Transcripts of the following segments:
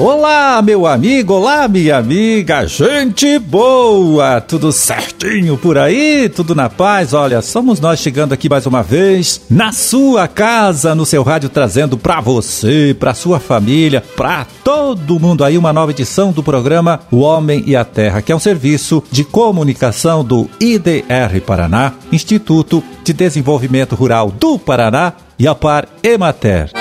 Olá, meu amigo, olá, minha amiga, gente boa, tudo certinho por aí, tudo na paz? Olha, somos nós chegando aqui mais uma vez na sua casa, no seu rádio, trazendo para você, para sua família, para todo mundo aí uma nova edição do programa O Homem e a Terra, que é um serviço de comunicação do IDR Paraná, Instituto de Desenvolvimento Rural do Paraná e a Par Emater.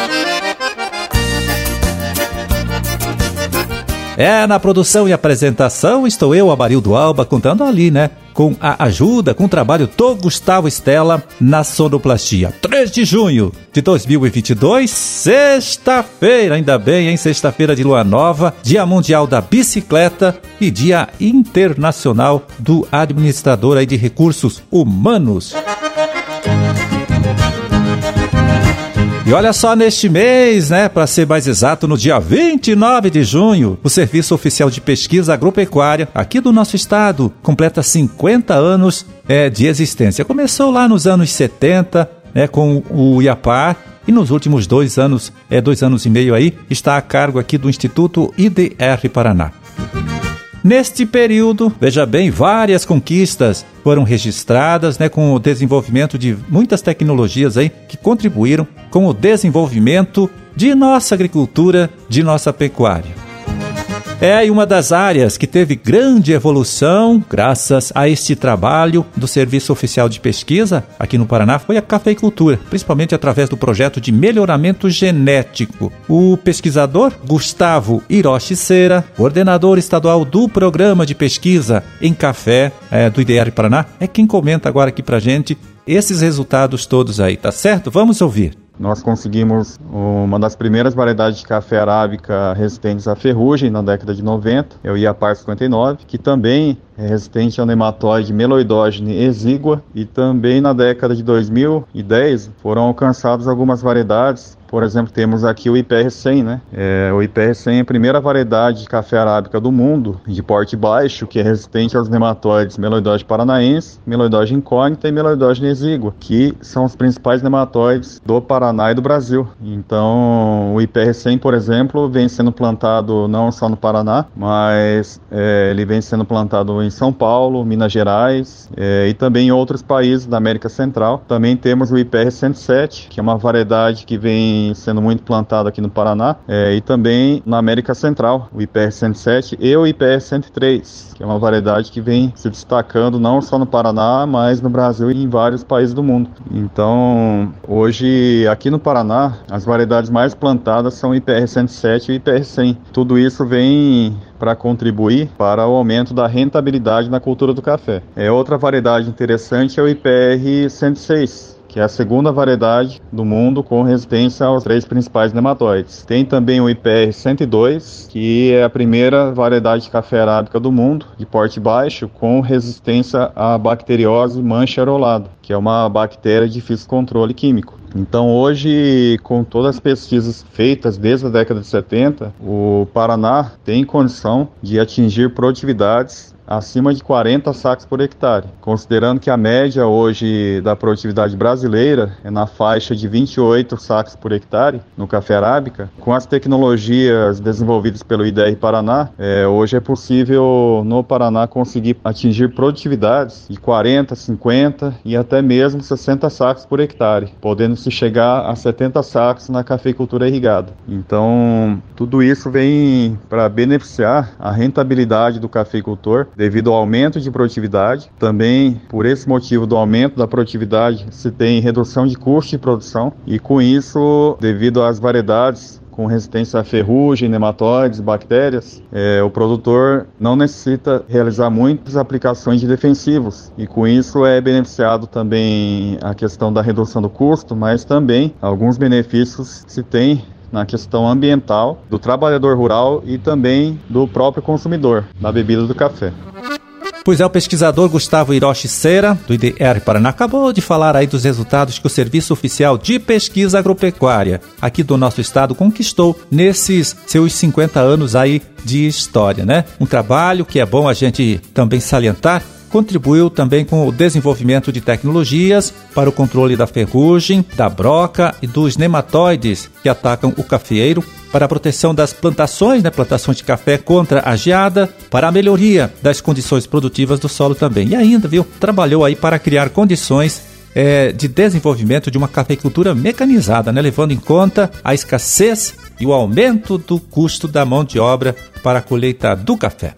É, na produção e apresentação estou eu, Amarildo Alba, contando ali, né? Com a ajuda, com o trabalho do Gustavo Estela na sonoplastia. 3 de junho de 2022, sexta-feira, ainda bem, hein? Sexta-feira de lua nova, Dia Mundial da Bicicleta e Dia Internacional do Administrador aí de Recursos Humanos. E olha só, neste mês, né, para ser mais exato, no dia 29 de junho, o Serviço Oficial de Pesquisa Agropecuária, aqui do nosso estado, completa 50 anos é, de existência. Começou lá nos anos 70, né, com o IAPAR, e nos últimos dois anos, é dois anos e meio aí, está a cargo aqui do Instituto IDR Paraná. Neste período, veja bem, várias conquistas foram registradas, né, com o desenvolvimento de muitas tecnologias aí que contribuíram com o desenvolvimento de nossa agricultura, de nossa pecuária. É uma das áreas que teve grande evolução graças a este trabalho do Serviço Oficial de Pesquisa aqui no Paraná foi a cafeicultura, principalmente através do projeto de melhoramento genético. O pesquisador Gustavo Hiroshi Cera, coordenador estadual do Programa de Pesquisa em Café é, do IDR Paraná, é quem comenta agora aqui pra gente esses resultados todos aí, tá certo? Vamos ouvir. Nós conseguimos uma das primeiras variedades de café arábica resistentes à ferrugem na década de 90, é o IAPAR 59, que também é resistente ao nematóide meloidógene exígua e também na década de 2010 foram alcançadas algumas variedades por exemplo, temos aqui o IPR100, né? É, o IPR100 é a primeira variedade de café arábica do mundo, de porte baixo, que é resistente aos nematóides meloidógene paranaense, meloidógene incógnita e meloidógene exígua, que são os principais nematóides do Paraná e do Brasil. Então, o IPR100, por exemplo, vem sendo plantado não só no Paraná, mas é, ele vem sendo plantado em São Paulo, Minas Gerais é, e também em outros países da América Central. Também temos o IPR107, que é uma variedade que vem sendo muito plantado aqui no Paraná é, e também na América Central, o IPR 107 e o IPR 103, que é uma variedade que vem se destacando não só no Paraná, mas no Brasil e em vários países do mundo. Então, hoje aqui no Paraná, as variedades mais plantadas são o IPR 107 e o IPR 100. Tudo isso vem para contribuir para o aumento da rentabilidade na cultura do café. É outra variedade interessante é o IPR 106 que é a segunda variedade do mundo com resistência aos três principais nematóides. Tem também o IPR 102, que é a primeira variedade de café arábica do mundo, de porte baixo, com resistência à bacteriose mancha arolada, que é uma bactéria de difícil controle químico. Então, hoje, com todas as pesquisas feitas desde a década de 70, o Paraná tem condição de atingir produtividades acima de 40 sacos por hectare, considerando que a média hoje da produtividade brasileira é na faixa de 28 sacos por hectare no café arábica. Com as tecnologias desenvolvidas pelo IDR Paraná, é, hoje é possível no Paraná conseguir atingir produtividades de 40, 50 e até mesmo 60 sacos por hectare, podendo se chegar a 70 sacos na cafeicultura irrigada. Então, tudo isso vem para beneficiar a rentabilidade do cafeicultor devido ao aumento de produtividade. Também, por esse motivo do aumento da produtividade, se tem redução de custo de produção e, com isso, devido às variedades com resistência a ferrugem, nematóides, bactérias, é, o produtor não necessita realizar muitas aplicações de defensivos e com isso é beneficiado também a questão da redução do custo, mas também alguns benefícios se tem na questão ambiental do trabalhador rural e também do próprio consumidor da bebida do café. Pois é, o pesquisador Gustavo Hiroshi Cera, do IDR Paraná, acabou de falar aí dos resultados que o Serviço Oficial de Pesquisa Agropecuária aqui do nosso estado conquistou nesses seus 50 anos aí de história, né? Um trabalho que é bom a gente também salientar contribuiu também com o desenvolvimento de tecnologias para o controle da ferrugem, da broca e dos nematóides que atacam o cafeeiro, para a proteção das plantações, né, plantações de café contra a geada, para a melhoria das condições produtivas do solo também. E ainda, viu, trabalhou aí para criar condições é, de desenvolvimento de uma cafeicultura mecanizada, né, levando em conta a escassez e o aumento do custo da mão de obra para a colheita do café.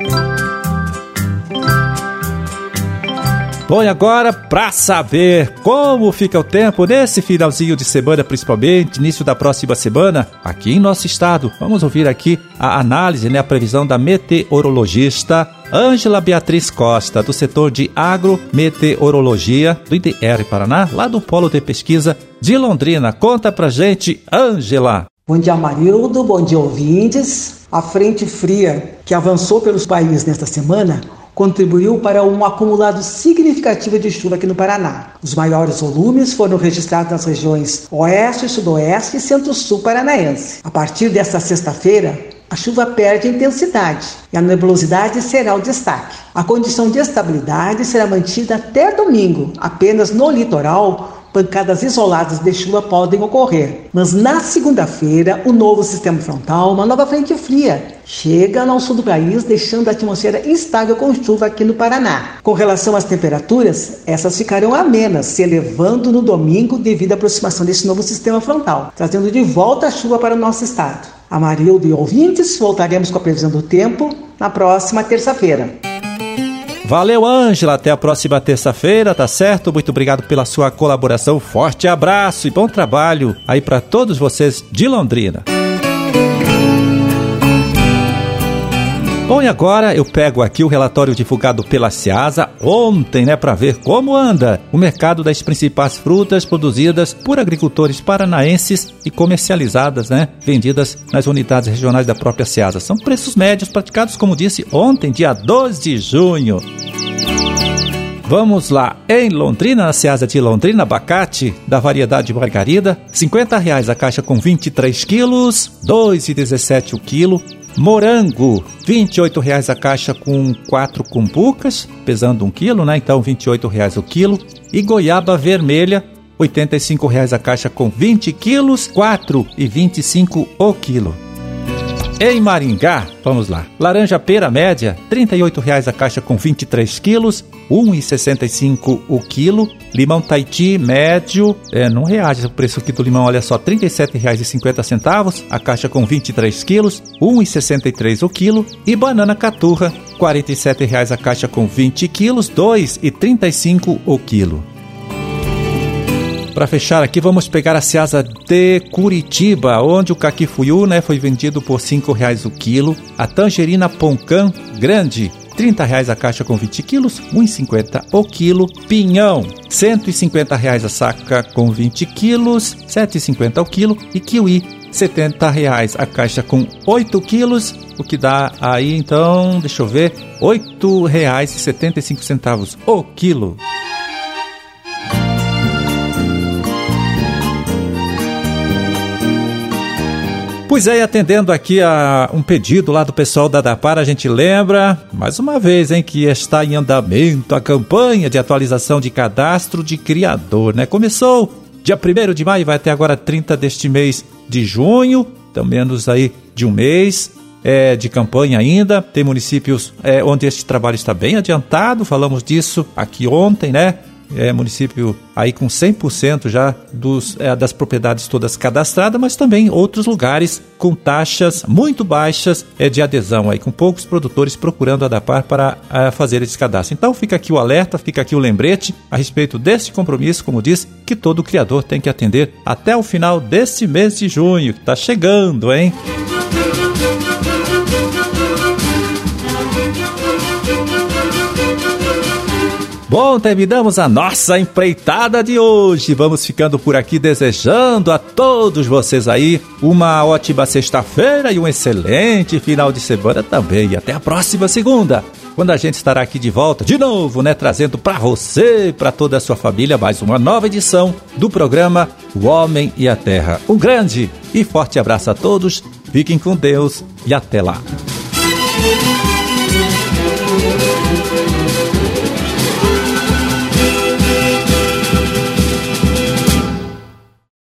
Bom, e agora, para saber como fica o tempo nesse finalzinho de semana, principalmente, início da próxima semana, aqui em nosso estado, vamos ouvir aqui a análise, né, a previsão da meteorologista Ângela Beatriz Costa, do setor de agrometeorologia do IDR Paraná, lá do Polo de Pesquisa de Londrina. Conta pra gente, Ângela. Bom dia, Marildo. Bom dia, ouvintes. A frente fria que avançou pelos países nesta semana contribuiu para um acumulado significativo de chuva aqui no Paraná. Os maiores volumes foram registrados nas regiões Oeste, Sudoeste e Centro-Sul paranaense. A partir desta sexta-feira, a chuva perde intensidade e a nebulosidade será o destaque. A condição de estabilidade será mantida até domingo, apenas no litoral pancadas isoladas de chuva podem ocorrer. Mas na segunda-feira, o novo sistema frontal, uma nova frente fria, chega ao sul do país, deixando a atmosfera instável com chuva aqui no Paraná. Com relação às temperaturas, essas ficarão amenas, se elevando no domingo devido à aproximação desse novo sistema frontal, trazendo de volta a chuva para o nosso estado. Amarildo e ouvintes, voltaremos com a previsão do tempo na próxima terça-feira. Valeu, Ângela. Até a próxima terça-feira, tá certo? Muito obrigado pela sua colaboração. Forte abraço e bom trabalho aí para todos vocês de Londrina. Bom, e agora eu pego aqui o relatório divulgado pela Ceasa ontem, né, para ver como anda o mercado das principais frutas produzidas por agricultores paranaenses e comercializadas, né, vendidas nas unidades regionais da própria Ceasa. São preços médios praticados, como disse ontem, dia 12 de junho. Vamos lá, em Londrina, na Ceasa de Londrina, abacate da variedade margarida, 50 reais a caixa com 23 quilos, R$ 2,17 o quilo. Morango, R$ 28,00 a caixa com 4 cumbucas, pesando 1 quilo, né? Então, R$ 28,00 o quilo. E goiaba vermelha, R$ 85,00 a caixa com 20 quilos, R$ 4,25 o quilo. Em Maringá, vamos lá. Laranja pera média, R$ 38,00 a caixa com 23 quilos, R$ 1,65 o quilo. Limão Taiti médio, é, não reage o preço aqui do limão, olha só, R$ 37,50 a caixa com 23 quilos, R$ 1,63 o quilo. E banana caturra, R$ 47,00 a caixa com 20 quilos, R$ 2,35 o quilo. Para fechar aqui, vamos pegar a Ceasa de Curitiba, onde o caquifuiu né, foi vendido por R$ reais o quilo. A tangerina Poncan grande, R$ reais a caixa com 20 quilos, R$ 1,50 o quilo. Pinhão, 150 reais a saca com 20 quilos, R$ 7,50 o quilo. E kiwi, 70 reais a caixa com 8 quilos, o que dá aí então, deixa eu ver, R$ 8,75 o quilo. Pois é, e atendendo aqui a um pedido lá do pessoal da Dapar, a gente lembra, mais uma vez, hein, que está em andamento a campanha de atualização de cadastro de criador, né? Começou dia 1 de maio, vai até agora 30 deste mês de junho, então menos aí de um mês é, de campanha ainda. Tem municípios é, onde este trabalho está bem adiantado, falamos disso aqui ontem, né? É, município aí com 100% já dos, é, das propriedades todas cadastradas, mas também outros lugares com taxas muito baixas é, de adesão, aí com poucos produtores procurando adaptar para é, fazer esse cadastro. Então fica aqui o alerta, fica aqui o lembrete a respeito desse compromisso, como diz, que todo criador tem que atender até o final desse mês de junho, que está chegando, hein? Bom, terminamos a nossa empreitada de hoje. Vamos ficando por aqui desejando a todos vocês aí uma ótima sexta-feira e um excelente final de semana também. E até a próxima segunda, quando a gente estará aqui de volta de novo, né, trazendo para você para toda a sua família mais uma nova edição do programa O Homem e a Terra. Um grande e forte abraço a todos. Fiquem com Deus e até lá.